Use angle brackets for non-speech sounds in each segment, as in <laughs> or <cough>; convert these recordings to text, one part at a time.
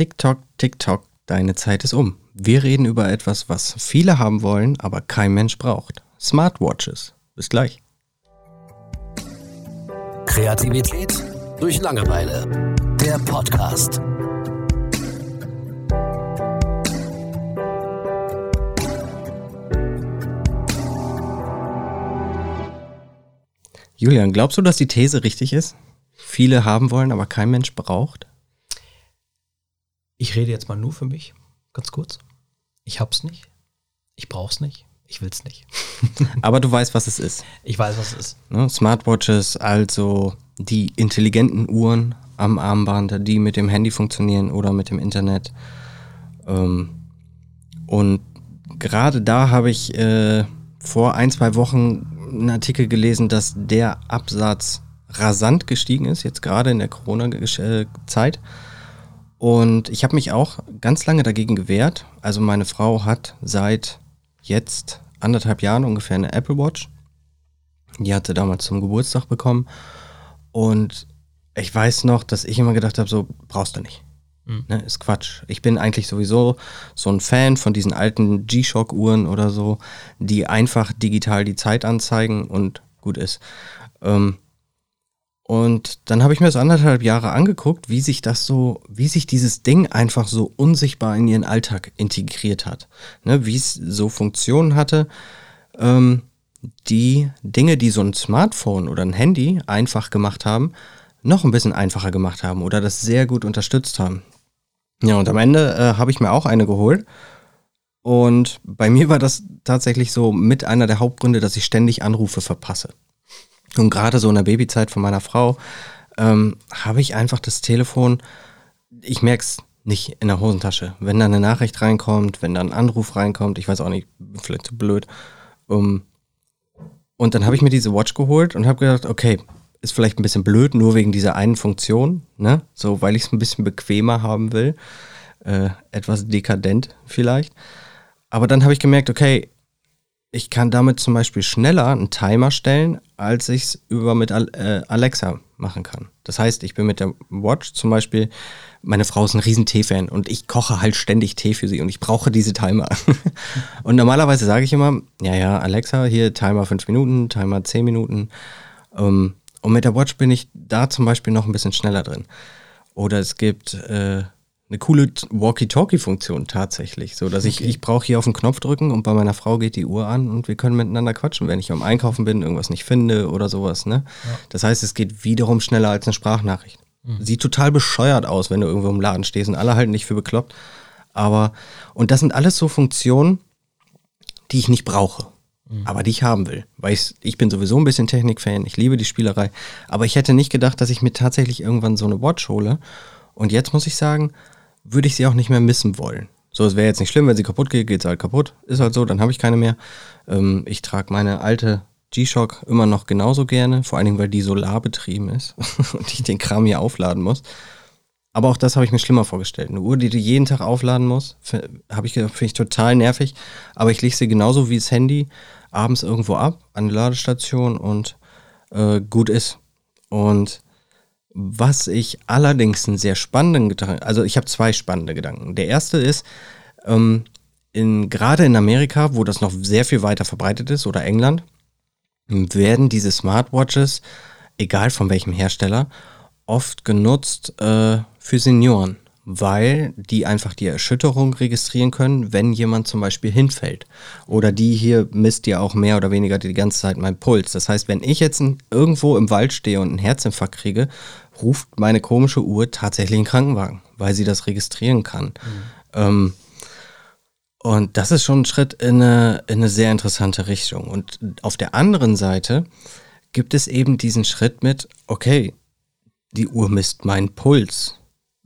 TikTok, TikTok, deine Zeit ist um. Wir reden über etwas, was viele haben wollen, aber kein Mensch braucht. Smartwatches. Bis gleich. Kreativität durch Langeweile. Der Podcast. Julian, glaubst du, dass die These richtig ist? Viele haben wollen, aber kein Mensch braucht? Ich rede jetzt mal nur für mich, ganz kurz. Ich hab's nicht. Ich brauch's nicht. Ich will's nicht. <laughs> aber du weißt, was es ist. Ich weiß, was es ist. Ne? Smartwatches, also die intelligenten Uhren am Armband, die mit dem Handy funktionieren oder mit dem Internet. Ähm, und gerade da habe ich äh, vor ein, zwei Wochen einen Artikel gelesen, dass der Absatz rasant gestiegen ist, jetzt gerade in der Corona-Zeit. Und ich habe mich auch ganz lange dagegen gewehrt. Also meine Frau hat seit jetzt anderthalb Jahren ungefähr eine Apple Watch. Die hatte damals zum Geburtstag bekommen. Und ich weiß noch, dass ich immer gedacht habe, so brauchst du nicht. Mhm. Ne, ist Quatsch. Ich bin eigentlich sowieso so ein Fan von diesen alten G-Shock-Uhren oder so, die einfach digital die Zeit anzeigen und gut ist. Ähm, und dann habe ich mir das anderthalb Jahre angeguckt, wie sich das so, wie sich dieses Ding einfach so unsichtbar in ihren Alltag integriert hat. Ne, wie es so Funktionen hatte, ähm, die Dinge, die so ein Smartphone oder ein Handy einfach gemacht haben, noch ein bisschen einfacher gemacht haben oder das sehr gut unterstützt haben. Ja, und am Ende äh, habe ich mir auch eine geholt. Und bei mir war das tatsächlich so mit einer der Hauptgründe, dass ich ständig Anrufe verpasse. Und gerade so in der Babyzeit von meiner Frau ähm, habe ich einfach das Telefon, ich merke es nicht in der Hosentasche. Wenn da eine Nachricht reinkommt, wenn da ein Anruf reinkommt, ich weiß auch nicht, vielleicht zu blöd. Um, und dann habe ich mir diese Watch geholt und habe gedacht, okay, ist vielleicht ein bisschen blöd, nur wegen dieser einen Funktion, ne? So, weil ich es ein bisschen bequemer haben will. Äh, etwas dekadent vielleicht. Aber dann habe ich gemerkt, okay, ich kann damit zum Beispiel schneller einen Timer stellen, als ich es über mit äh, Alexa machen kann. Das heißt, ich bin mit der Watch zum Beispiel, meine Frau ist ein riesen Tee-Fan und ich koche halt ständig Tee für sie und ich brauche diese Timer. <laughs> und normalerweise sage ich immer, ja, ja, Alexa, hier Timer 5 Minuten, Timer 10 Minuten. Ähm, und mit der Watch bin ich da zum Beispiel noch ein bisschen schneller drin. Oder es gibt äh, eine coole Walkie-Talkie-Funktion tatsächlich, so dass okay. ich, ich brauche hier auf den Knopf drücken und bei meiner Frau geht die Uhr an und wir können miteinander quatschen, wenn ich am Einkaufen bin, irgendwas nicht finde oder sowas. Ne? Ja. Das heißt, es geht wiederum schneller als eine Sprachnachricht. Mhm. Sieht total bescheuert aus, wenn du irgendwo im Laden stehst und alle halten dich für bekloppt. Aber, und das sind alles so Funktionen, die ich nicht brauche mhm. aber die ich haben will. Weil ich, ich bin sowieso ein bisschen Technikfan, ich liebe die Spielerei. Aber ich hätte nicht gedacht, dass ich mir tatsächlich irgendwann so eine Watch hole. Und jetzt muss ich sagen, würde ich sie auch nicht mehr missen wollen. So, es wäre jetzt nicht schlimm, wenn sie kaputt geht, geht sie halt kaputt. Ist halt so, dann habe ich keine mehr. Ähm, ich trage meine alte G-Shock immer noch genauso gerne, vor allen Dingen, weil die solarbetrieben ist <laughs> und ich den Kram hier aufladen muss. Aber auch das habe ich mir schlimmer vorgestellt. Eine Uhr, die du jeden Tag aufladen musst, habe ich finde ich total nervig. Aber ich lege sie genauso wie das Handy abends irgendwo ab an der Ladestation und äh, gut ist. Und was ich allerdings einen sehr spannenden Gedanken, also ich habe zwei spannende Gedanken. Der erste ist, ähm, in, gerade in Amerika, wo das noch sehr viel weiter verbreitet ist, oder England, werden diese Smartwatches, egal von welchem Hersteller, oft genutzt äh, für Senioren weil die einfach die Erschütterung registrieren können, wenn jemand zum Beispiel hinfällt. Oder die hier misst ja auch mehr oder weniger die ganze Zeit meinen Puls. Das heißt, wenn ich jetzt irgendwo im Wald stehe und einen Herzinfarkt kriege, ruft meine komische Uhr tatsächlich einen Krankenwagen, weil sie das registrieren kann. Mhm. Ähm, und das ist schon ein Schritt in eine, in eine sehr interessante Richtung. Und auf der anderen Seite gibt es eben diesen Schritt mit, okay, die Uhr misst meinen Puls.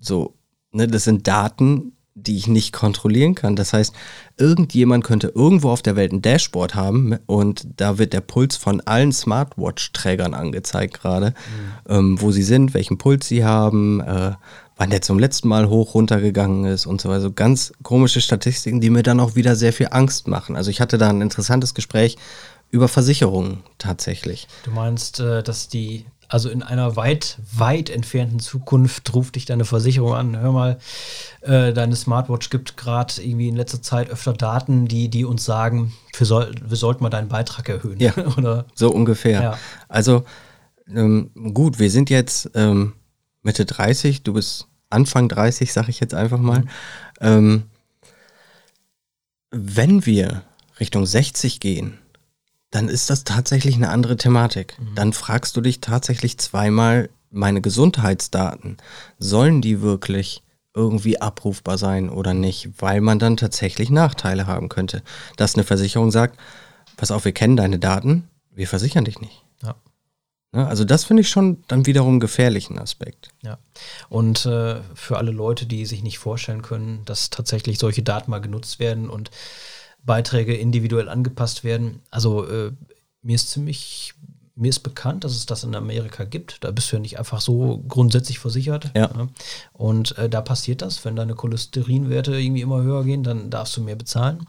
So, Ne, das sind Daten, die ich nicht kontrollieren kann. Das heißt, irgendjemand könnte irgendwo auf der Welt ein Dashboard haben und da wird der Puls von allen Smartwatch-Trägern angezeigt gerade, mhm. ähm, wo sie sind, welchen Puls sie haben, äh, wann der zum letzten Mal hoch runtergegangen ist und so weiter. Also ganz komische Statistiken, die mir dann auch wieder sehr viel Angst machen. Also ich hatte da ein interessantes Gespräch über Versicherungen tatsächlich. Du meinst, äh, dass die also in einer weit, weit entfernten Zukunft ruft dich deine Versicherung an, hör mal, äh, deine Smartwatch gibt gerade irgendwie in letzter Zeit öfter Daten, die, die uns sagen, wir, soll, wir sollten mal deinen Beitrag erhöhen. Ja, <laughs> Oder, so ungefähr. Ja. Also ähm, gut, wir sind jetzt ähm, Mitte 30, du bist Anfang 30, sag ich jetzt einfach mal. Ähm, wenn wir Richtung 60 gehen, dann ist das tatsächlich eine andere Thematik. Dann fragst du dich tatsächlich zweimal, meine Gesundheitsdaten, sollen die wirklich irgendwie abrufbar sein oder nicht, weil man dann tatsächlich Nachteile haben könnte. Dass eine Versicherung sagt, pass auf, wir kennen deine Daten, wir versichern dich nicht. ja. Ne? Also das finde ich schon dann wiederum einen gefährlichen Aspekt. Ja. Und äh, für alle Leute, die sich nicht vorstellen können, dass tatsächlich solche Daten mal genutzt werden und Beiträge individuell angepasst werden. Also äh, mir ist ziemlich, mir ist bekannt, dass es das in Amerika gibt. Da bist du ja nicht einfach so grundsätzlich versichert. Ja. Und äh, da passiert das, wenn deine Cholesterinwerte irgendwie immer höher gehen, dann darfst du mehr bezahlen.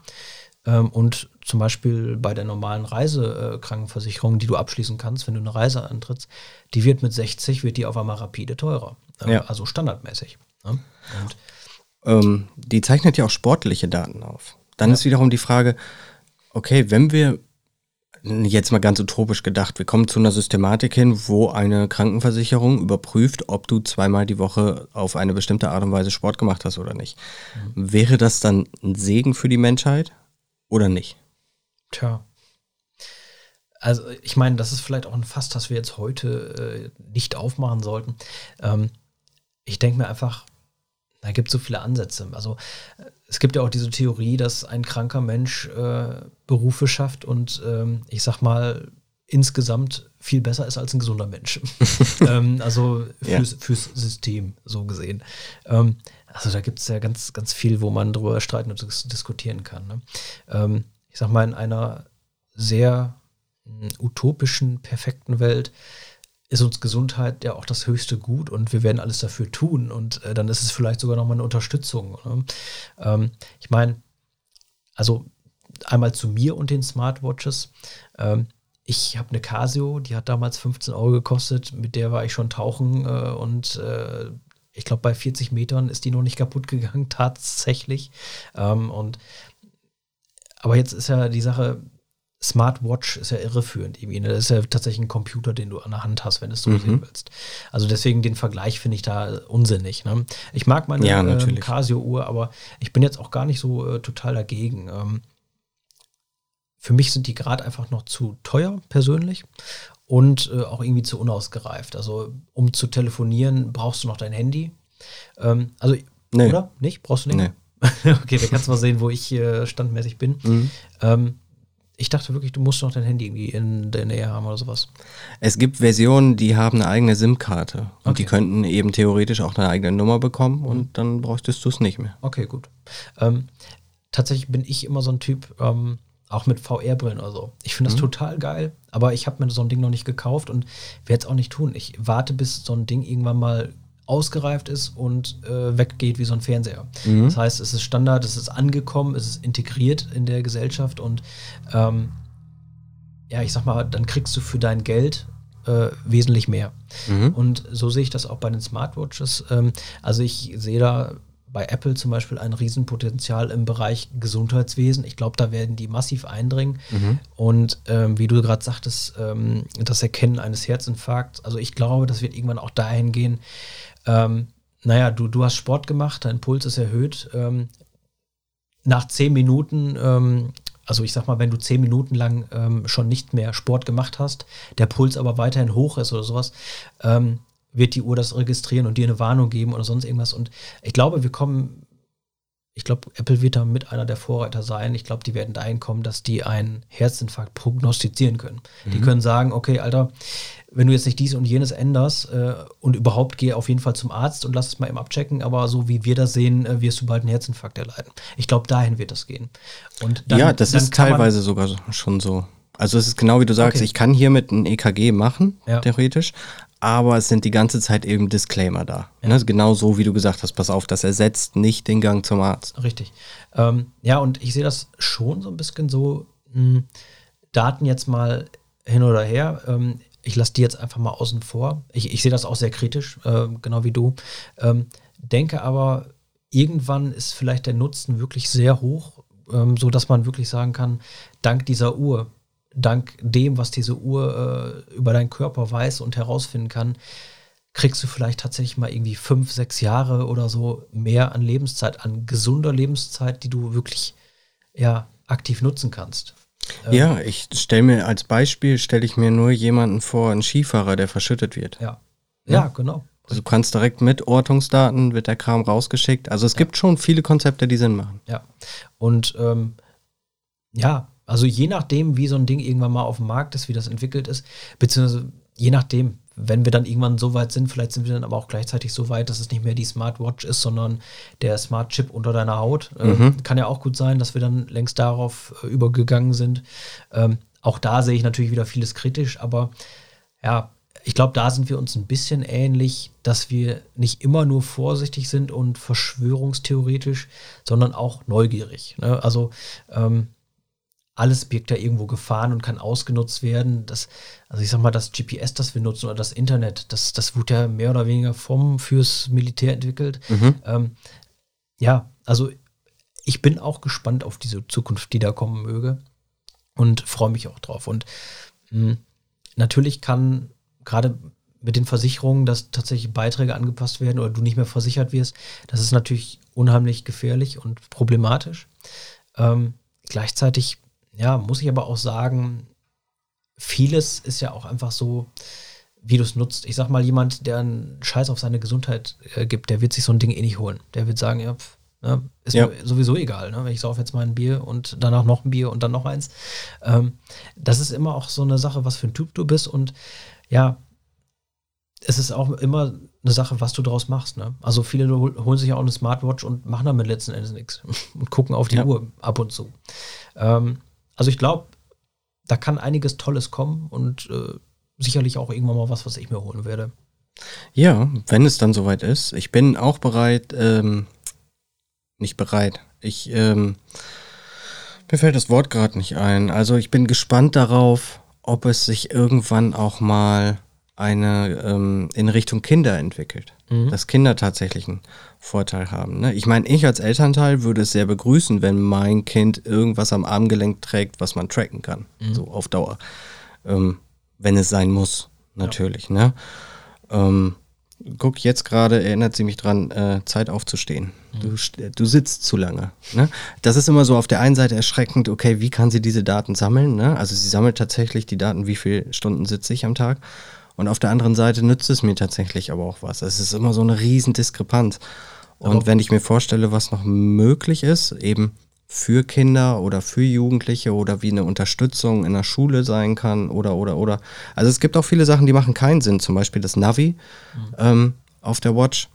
Ähm, und zum Beispiel bei der normalen Reisekrankenversicherung, die du abschließen kannst, wenn du eine Reise antrittst, die wird mit 60, wird die auf einmal rapide teurer. Ähm, Ja. Also standardmäßig. Ne? Und Ähm, die zeichnet ja auch sportliche Daten auf. Dann ist wiederum die Frage, okay, wenn wir jetzt mal ganz utopisch gedacht, wir kommen zu einer Systematik hin, wo eine Krankenversicherung überprüft, ob du zweimal die Woche auf eine bestimmte Art und Weise Sport gemacht hast oder nicht. Wäre das dann ein Segen für die Menschheit oder nicht? Tja. Also ich meine, das ist vielleicht auch ein Fass, das wir jetzt heute äh, nicht aufmachen sollten. Ähm, ich denke mir einfach, da gibt es so viele Ansätze. Also äh, es gibt ja auch diese Theorie, dass ein kranker Mensch äh, Berufe schafft und ähm, ich sag mal insgesamt viel besser ist als ein gesunder Mensch. <laughs> ähm, also Ja. fürs, fürs System so gesehen. Ähm, also da gibt es ja ganz, ganz viel, wo man drüber streiten und dis diskutieren kann. Ne? Ähm, ich sag mal, in einer sehr mh, utopischen, perfekten Welt ist uns Gesundheit ja auch das höchste Gut und wir werden alles dafür tun und äh, dann ist es vielleicht sogar nochmal eine Unterstützung. Ne? Ähm, ich meine, also einmal zu mir und den Smartwatches. Ähm, ich habe eine Casio, die hat damals 15 Euro gekostet, mit der war ich schon tauchen äh, und äh, ich glaube, bei 40 Metern ist die noch nicht kaputt gegangen, <laughs> tatsächlich. Ähm, und aber jetzt ist ja die Sache, Smartwatch ist ja irreführend irgendwie. Ne? Das ist ja tatsächlich ein Computer, den du an der Hand hast, wenn du es so Mhm. sehen willst. Also deswegen den Vergleich finde ich da unsinnig. Ne? Ich mag meine Ja, natürlich. Casio-Uhr, aber ich bin jetzt auch gar nicht so äh, total dagegen. Ähm, für mich sind die gerade einfach noch zu teuer, persönlich. Und äh, auch irgendwie zu unausgereift. Also, um zu telefonieren, brauchst du noch dein Handy. Ähm, also, Nee. oder? Nicht? Brauchst du nicht? <laughs> okay, da kannst du mal sehen, wo ich äh, standmäßig bin. Mhm. Ähm, ich dachte wirklich, du musst noch dein Handy irgendwie in der Nähe haben oder sowas. Es gibt Versionen, die haben eine eigene SIM-Karte und die Okay. könnten eben theoretisch auch eine eigene Nummer bekommen und dann bräuchtest du es nicht mehr. Okay, gut. Ähm, tatsächlich bin ich immer so ein Typ, ähm, auch mit VR-Brillen oder so. Ich finde das total geil, aber ich habe mir so ein Ding noch nicht gekauft und werde es auch nicht tun. Ich warte, bis so ein Ding irgendwann mal ausgereift ist und äh, weggeht wie so ein Fernseher. Das heißt, es ist Standard, es ist angekommen, es ist integriert in der Gesellschaft und ähm, ja, ich sag mal, dann kriegst du für dein Geld äh, wesentlich mehr. Und so sehe ich das auch bei den Smartwatches. Ähm, also ich sehe da bei Apple zum Beispiel ein Riesenpotenzial im Bereich Gesundheitswesen. Ich glaube, da werden die massiv eindringen. Und ähm, wie du gerade sagtest, ähm, das Erkennen eines Herzinfarkts, also ich glaube, das wird irgendwann auch dahin gehen, ähm, naja, du, du hast Sport gemacht, dein Puls ist erhöht. Ähm, nach zehn Minuten, ähm, also ich sag mal, wenn du zehn Minuten lang ähm, schon nicht mehr Sport gemacht hast, der Puls aber weiterhin hoch ist oder sowas, ähm, wird die Uhr das registrieren und dir eine Warnung geben oder sonst irgendwas. Und ich glaube, wir kommen, ich glaube, Apple wird da mit einer der Vorreiter sein. Ich glaube, die werden dahin kommen, dass die einen Herzinfarkt prognostizieren können. Die können sagen, okay, Alter, wenn du jetzt nicht dies und jenes änderst äh, und überhaupt geh auf jeden Fall zum Arzt und lass es mal eben abchecken, aber so wie wir das sehen, äh, wirst du bald einen Herzinfarkt erleiden. Ich glaube, dahin wird das gehen. Und dann, ja, das ist man- teilweise sogar so- schon so. Also es ist genau wie du sagst, Okay. ich kann hiermit ein EKG machen, Ja. theoretisch, aber es sind die ganze Zeit eben Disclaimer da. Ne? Genau so, wie du gesagt hast, pass auf, das ersetzt nicht den Gang zum Arzt. Richtig. Ähm, ja, und ich sehe das schon so ein bisschen so, mh, Daten jetzt mal hin oder her. Ähm, ich lasse die jetzt einfach mal außen vor. Ich, ich sehe das auch sehr kritisch, äh, genau wie du. Ähm, denke aber, irgendwann ist vielleicht der Nutzen wirklich sehr hoch, ähm, so dass man wirklich sagen kann, dank dieser Uhr, dank dem, was diese Uhr äh, über deinen Körper weiß und herausfinden kann, kriegst du vielleicht tatsächlich mal irgendwie fünf, sechs Jahre oder so mehr an Lebenszeit, an gesunder Lebenszeit, die du wirklich ja, aktiv nutzen kannst. Ja, ich stelle mir als Beispiel, stelle ich mir nur jemanden vor, einen Skifahrer, der verschüttet wird. Ja, ja, ja genau. Also du kannst direkt mit Ortungsdaten, wird der Kram rausgeschickt. Also es ja. gibt schon viele Konzepte, die Sinn machen. Ja. Und ähm, ja, also je nachdem, wie so ein Ding irgendwann mal auf dem Markt ist, wie das entwickelt ist, beziehungsweise je nachdem, wenn wir dann irgendwann so weit sind, vielleicht sind wir dann aber auch gleichzeitig so weit, dass es nicht mehr die Smartwatch ist, sondern der Smart Chip unter deiner Haut. Äh, mhm. kann ja auch gut sein, dass wir dann längst darauf äh, übergegangen sind. Ähm, auch da sehe ich natürlich wieder vieles kritisch, aber ja, ich glaube, da sind wir uns ein bisschen ähnlich, dass wir nicht immer nur vorsichtig sind und verschwörungstheoretisch, sondern auch neugierig. Ne? Also ähm, alles birgt ja irgendwo Gefahren und kann ausgenutzt werden. Das, also ich sag mal, das GPS, das wir nutzen oder das Internet, das, das wurde ja mehr oder weniger vom fürs Militär entwickelt. Mhm. Ähm, ja, also ich bin auch gespannt auf diese Zukunft, die da kommen möge und freue mich auch drauf. Und mh, hm, natürlich kann gerade mit den Versicherungen, dass tatsächlich Beiträge angepasst werden oder du nicht mehr versichert wirst, das ist natürlich unheimlich gefährlich und problematisch. Ähm, gleichzeitig ja, muss ich aber auch sagen, vieles ist ja auch einfach so, wie du es nutzt. Ich sag mal, jemand, der einen Scheiß auf seine Gesundheit äh, gibt, der wird sich so ein Ding eh nicht holen. Der wird sagen, ja, pff, ne, ist ja. mir sowieso egal, ne? ich sauf jetzt mal ein Bier und danach noch ein Bier und dann noch eins. Ähm, das ist immer auch so eine Sache, was für ein Typ du bist und ja, es ist auch immer eine Sache, was du draus machst. Ne? Also viele holen sich ja auch eine Smartwatch und machen damit letzten Endes nichts <laughs> und gucken auf die ja. Uhr ab und zu. Ähm, also ich glaube, da kann einiges Tolles kommen und äh, sicherlich auch irgendwann mal was, was ich mir holen werde. Ja, wenn es dann soweit ist. Ich bin auch bereit, ähm, nicht bereit. Ich, ähm, mir fällt das Wort gerade nicht ein. Also ich bin gespannt darauf, ob es sich irgendwann auch mal eine ähm, in Richtung Kinder entwickelt. Mhm. Dass Kinder tatsächlich einen Vorteil haben. Ne? Ich meine, ich als Elternteil würde es sehr begrüßen, wenn mein Kind irgendwas am Armgelenk trägt, was man tracken kann. Mhm. So auf Dauer. Ähm, wenn es sein muss, natürlich. Ja. Ne? Ähm, guck, jetzt gerade erinnert sie mich dran, äh, Zeit aufzustehen. Mhm. Du, du sitzt zu lange. Ne? Das ist immer so auf der einen Seite erschreckend, okay, wie kann sie diese Daten sammeln? Ne? Also sie sammelt tatsächlich die Daten, wie viele Stunden sitze ich am Tag. Und auf der anderen Seite nützt es mir tatsächlich aber auch was. Es ist immer so eine riesen Diskrepanz. Und aber wenn ich mir vorstelle, was noch möglich ist, eben für Kinder oder für Jugendliche oder wie eine Unterstützung in der Schule sein kann oder oder oder. Also es gibt auch viele Sachen, die machen keinen Sinn. Zum Beispiel das Navi mhm. ähm, auf der Watch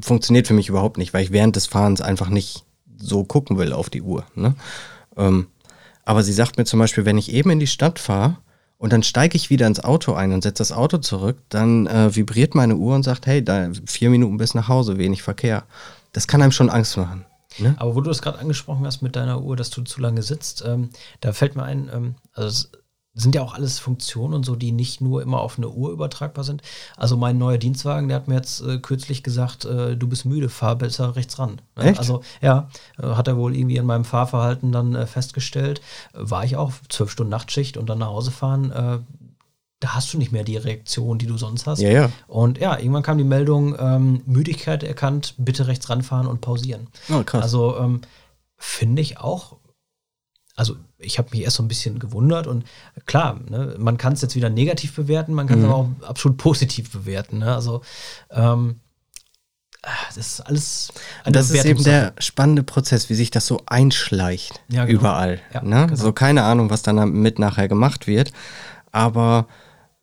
funktioniert für mich überhaupt nicht, weil ich während des Fahrens einfach nicht so gucken will auf die Uhr. Ne? Ähm, aber sie sagt mir zum Beispiel, wenn ich eben in die Stadt fahre und dann steige ich wieder ins Auto ein und setze das Auto zurück, dann äh, vibriert meine Uhr und sagt, hey, da vier Minuten bis nach Hause, wenig Verkehr. Das kann einem schon Angst machen. Ne? Aber wo du das gerade angesprochen hast mit deiner Uhr, dass du zu lange sitzt, ähm, da fällt mir ein, ähm, also sind ja auch alles Funktionen und so, die nicht nur immer auf eine Uhr übertragbar sind. Also mein neuer Dienstwagen, der hat mir jetzt äh, kürzlich gesagt, äh, du bist müde, fahr besser rechts ran. Echt? Also ja, äh, hat er wohl irgendwie in meinem Fahrverhalten dann äh, festgestellt. war ich auch zwölf Stunden Nachtschicht und dann nach Hause fahren, äh, da hast du nicht mehr die Reaktion, die du sonst hast. Ja, ja. Und ja, irgendwann kam die Meldung, ähm, Müdigkeit erkannt, bitte rechts ranfahren und pausieren. Oh, krass. Also ähm, finde ich auch also ich habe mich erst so ein bisschen gewundert und klar, ne, man kann es jetzt wieder negativ bewerten, man kann es mhm. aber auch absolut positiv bewerten. Ne? Also ähm, das ist alles. das ist eben der spannende Prozess, wie sich das so einschleicht ja, genau. überall. Ja, ne? genau. So keine Ahnung, was dann mit nachher gemacht wird, aber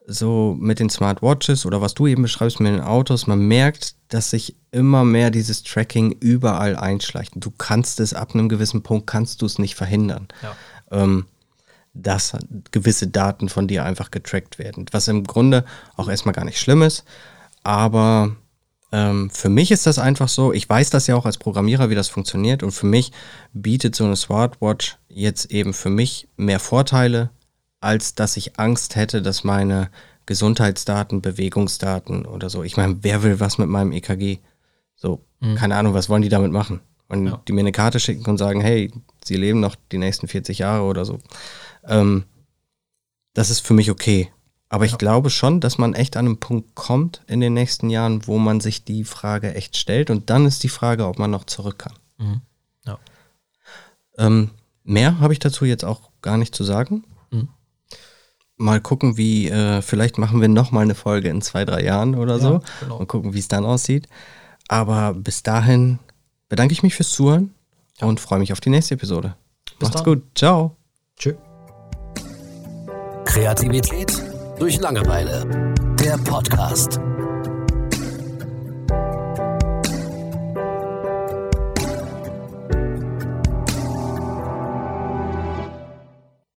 so mit den Smartwatches oder was du eben beschreibst mit den Autos, man merkt, dass sich immer mehr dieses Tracking überall einschleicht. Du kannst es ab einem gewissen Punkt, kannst du es nicht verhindern, ja. Ähm, dass gewisse Daten von dir einfach getrackt werden. Was im Grunde auch erstmal gar nicht schlimm ist, aber ähm, für mich ist das einfach so, ich weiß das ja auch als Programmierer, wie das funktioniert und für mich bietet so eine Smartwatch jetzt eben für mich mehr Vorteile, als dass ich Angst hätte, dass meine Gesundheitsdaten, Bewegungsdaten oder so, ich meine, wer will was mit meinem EKG? So, Mhm. Keine Ahnung, was wollen die damit machen? Und Ja. die mir eine Karte schicken und sagen, hey, sie leben noch die nächsten 40 Jahre oder so. Ähm, das ist für mich okay. Aber ich glaube schon, dass man echt an einen Punkt kommt in den nächsten Jahren, wo man sich die Frage echt stellt. Und dann ist die Frage, ob man noch zurück kann. Mhm. Ja. Ähm, mehr habe ich dazu jetzt auch gar nicht zu sagen. Mhm. Mal gucken, wie, äh, vielleicht machen wir noch mal eine Folge in zwei, drei Jahren oder so. genau. Und gucken, wie es dann aussieht. Aber bis dahin bedanke ich mich fürs Zuhören und freue mich auf die nächste Episode. Bis Macht's dann. gut. Ciao. Tschö. Kreativität durch Langeweile. Der Podcast.